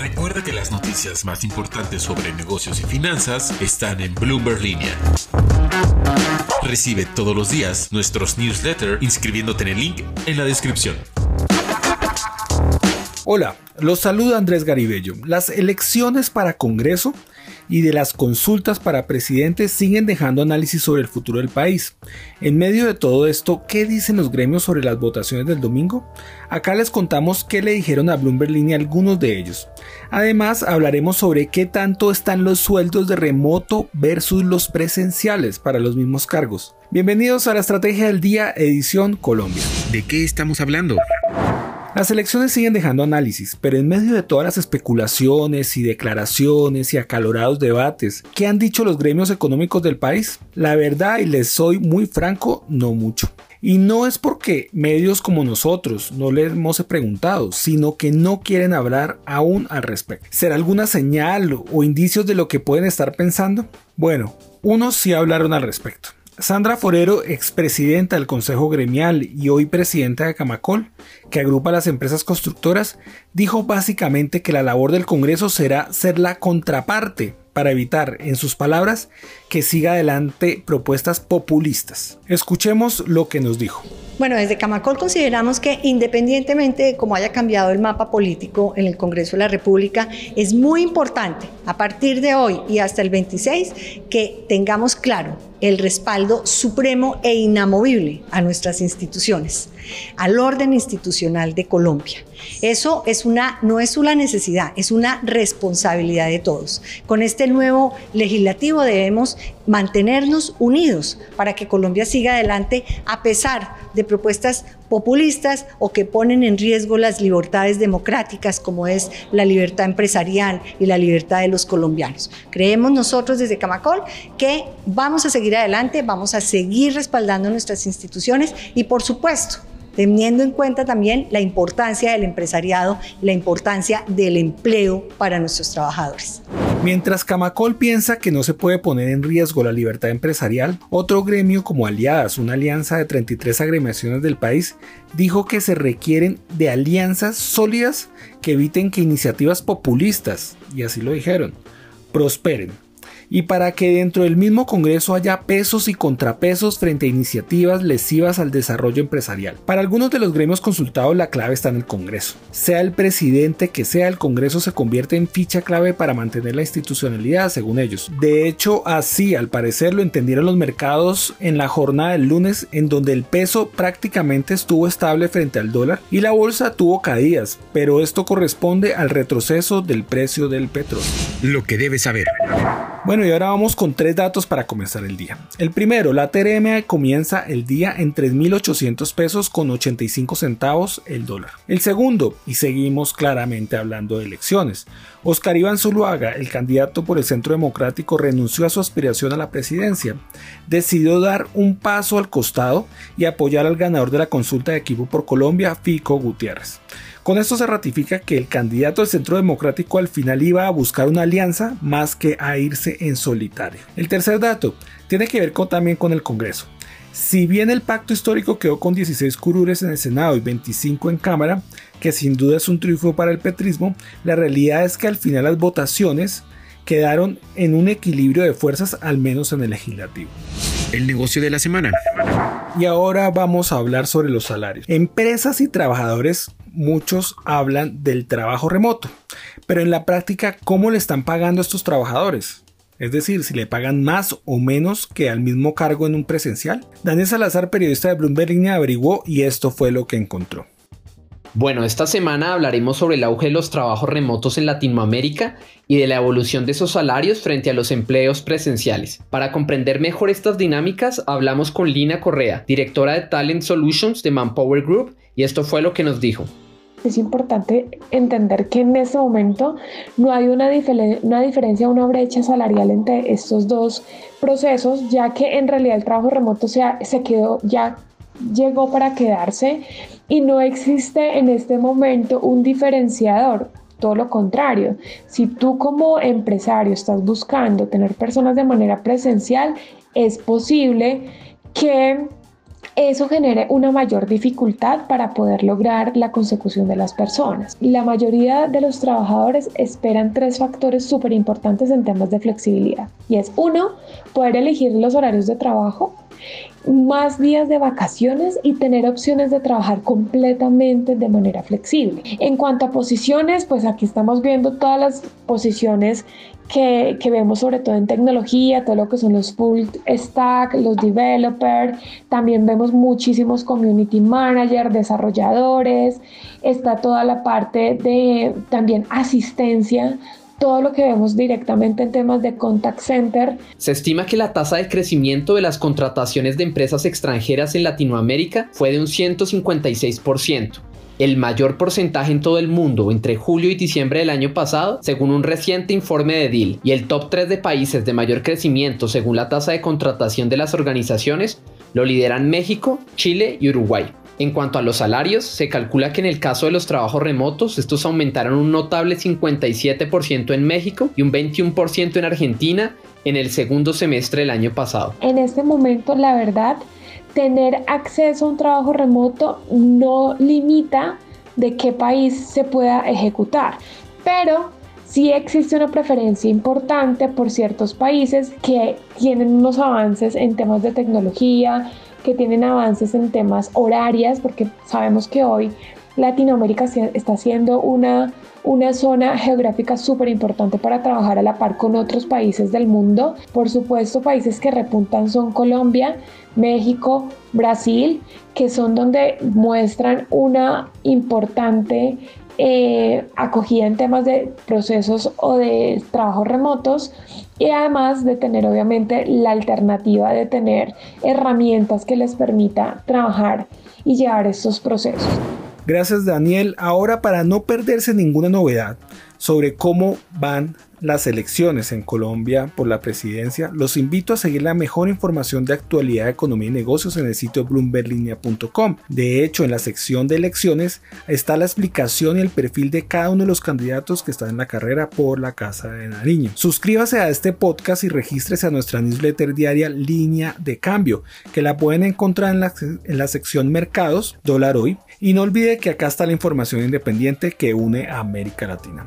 Recuerda que las noticias más importantes sobre negocios y finanzas están en Bloomberg Línea. Recibe todos los días nuestros newsletters inscribiéndote en el link en la descripción. Hola, los saluda Andrés Garibello. Las elecciones para Congreso y de las consultas para presidente siguen dejando análisis sobre el futuro del país. En medio de todo esto, ¿qué dicen los gremios sobre las votaciones del domingo? Acá les contamos qué le dijeron a Bloomberg Línea algunos de ellos. Además, hablaremos sobre qué tanto están los sueldos de remoto versus los presenciales para los mismos cargos. Bienvenidos a la Estrategia del Día, edición Colombia. ¿De qué estamos hablando? Las elecciones siguen dejando análisis, pero en medio de todas las especulaciones y declaraciones y acalorados debates, ¿qué han dicho los gremios económicos del país? La verdad, y les soy muy franco, no mucho. Y no es porque medios como nosotros no les hemos preguntado, sino que no quieren hablar aún al respecto. ¿Será alguna señal o indicios de lo que pueden estar pensando? Bueno, unos sí hablaron al respecto. Sandra Forero, expresidenta del Consejo Gremial y hoy presidenta de Camacol, que agrupa las empresas constructoras, dijo básicamente que la labor del Congreso será ser la contraparte para evitar, en sus palabras, que siga adelante propuestas populistas. Escuchemos lo que nos dijo. Bueno, desde Camacol consideramos que independientemente de cómo haya cambiado el mapa político en el Congreso de la República, es muy importante a partir de hoy y hasta el 26 que tengamos claro el respaldo supremo e inamovible a nuestras instituciones, al orden institucional de Colombia. Eso no es una necesidad, es una responsabilidad de todos. Con este nuevo legislativo debemos mantenernos unidos para que Colombia siga adelante a pesar de propuestas populistas o que ponen en riesgo las libertades democráticas como es la libertad empresarial y la libertad de los colombianos. Creemos nosotros desde Camacol que vamos a seguir adelante, vamos a seguir respaldando nuestras instituciones y por supuesto teniendo en cuenta también la importancia del empresariado, la importancia del empleo para nuestros trabajadores. Mientras Camacol piensa que no se puede poner en riesgo la libertad empresarial, otro gremio como Aliadas, una alianza de 33 agremiaciones del país, dijo que se requieren de alianzas sólidas que eviten que iniciativas populistas, y así lo dijeron, prosperen y para que dentro del mismo Congreso haya pesos y contrapesos frente a iniciativas lesivas al desarrollo empresarial. Para algunos de los gremios consultados la clave está en el Congreso. Sea el presidente que sea, el Congreso se convierte en ficha clave para mantener la institucionalidad, según ellos. De hecho, así al parecer lo entendieron los mercados en la jornada del lunes, en donde el peso prácticamente estuvo estable frente al dólar y la bolsa tuvo caídas, pero esto corresponde al retroceso del precio del petróleo. Lo que debes saber. Bueno, y ahora vamos con tres datos para comenzar el día. El primero, la TRM comienza el día en 3.800 pesos con 85 centavos el dólar. El segundo, y seguimos claramente hablando de elecciones, Oscar Iván Zuluaga, el candidato por el Centro Democrático, renunció a su aspiración a la presidencia. Decidió dar un paso al costado y apoyar al ganador de la consulta de equipo por Colombia, Fico Gutiérrez. Con esto se ratifica que el candidato del Centro Democrático al final iba a buscar una alianza más que a irse en solitario. El tercer dato tiene que ver también con el Congreso. Si bien el pacto histórico quedó con 16 curules en el Senado y 25 en Cámara, que sin duda es un triunfo para el petrismo, la realidad es que al final las votaciones quedaron en un equilibrio de fuerzas, al menos en el legislativo. El negocio de la semana. Y ahora vamos a hablar sobre los salarios. Empresas y trabajadores muchos hablan del trabajo remoto, pero en la práctica, ¿cómo le están pagando a estos trabajadores? Es decir, si le pagan más o menos que al mismo cargo en un presencial. Daniel Salazar, periodista de Bloomberg Línea, averiguó y esto fue lo que encontró. Bueno, esta semana hablaremos sobre el auge de los trabajos remotos en Latinoamérica y de la evolución de esos salarios frente a los empleos presenciales. Para comprender mejor estas dinámicas, hablamos con Lina Correa, directora de Talent Solutions de Manpower Group, y esto fue lo que nos dijo. Es importante entender que en este momento no hay una, diferencia, una brecha salarial entre estos dos procesos, ya que en realidad el trabajo remoto se quedó ya llegó para quedarse y no existe en este momento un diferenciador. Todo lo contrario, si tú como empresario estás buscando tener personas de manera presencial, es posible que eso genere una mayor dificultad para poder lograr la consecución de las personas. La mayoría de los trabajadores esperan tres factores súper importantes en temas de flexibilidad. Y es uno, poder elegir los horarios de trabajo más días de vacaciones y tener opciones de trabajar completamente de manera flexible. En cuanto a posiciones, pues aquí estamos viendo todas las posiciones que, que, vemos sobre todo en tecnología, todo lo que son los full stack, los developers, también vemos muchísimos community manager, desarrolladores, está toda la parte de también asistencia todo lo que vemos directamente en temas de contact center. Se estima que la tasa de crecimiento de las contrataciones de empresas extranjeras en Latinoamérica fue de un 156%, el mayor porcentaje en todo el mundo entre julio y diciembre del año pasado, según un reciente informe de DIL, y el top 3 de países de mayor crecimiento según la tasa de contratación de las organizaciones lo lideran México, Chile y Uruguay. En cuanto a los salarios, se calcula que en el caso de los trabajos remotos, estos aumentaron un notable 57% en México y un 21% en Argentina en el segundo semestre del año pasado. En este momento, la verdad, tener acceso a un trabajo remoto no limita de qué país se pueda ejecutar, pero sí existe una preferencia importante por ciertos países que tienen unos avances en temas de tecnología, que tienen avances en temas horarias, porque sabemos que hoy Latinoamérica está siendo una, una zona geográfica súper importante para trabajar a la par con otros países del mundo. Por supuesto, países que repuntan son Colombia, México, Brasil, que son donde muestran una importante eh, acogida en temas de procesos o de trabajos remotos y además de tener obviamente la alternativa de tener herramientas que les permita trabajar y llevar estos procesos. Gracias Daniel. Ahora para no perderse ninguna novedad sobre cómo van las elecciones en Colombia por la presidencia, los invito a seguir la mejor información de actualidad, economía y negocios en el sitio bloomberlinia.com. De hecho, en la sección de elecciones está la explicación y el perfil de cada uno de los candidatos que están en la carrera por la Casa de Nariño. Suscríbase a este podcast y regístrese a nuestra newsletter diaria Línea de Cambio, que la pueden encontrar en la, sección Mercados, Dólar Hoy. Y no olvide que acá está la información independiente que une a América Latina.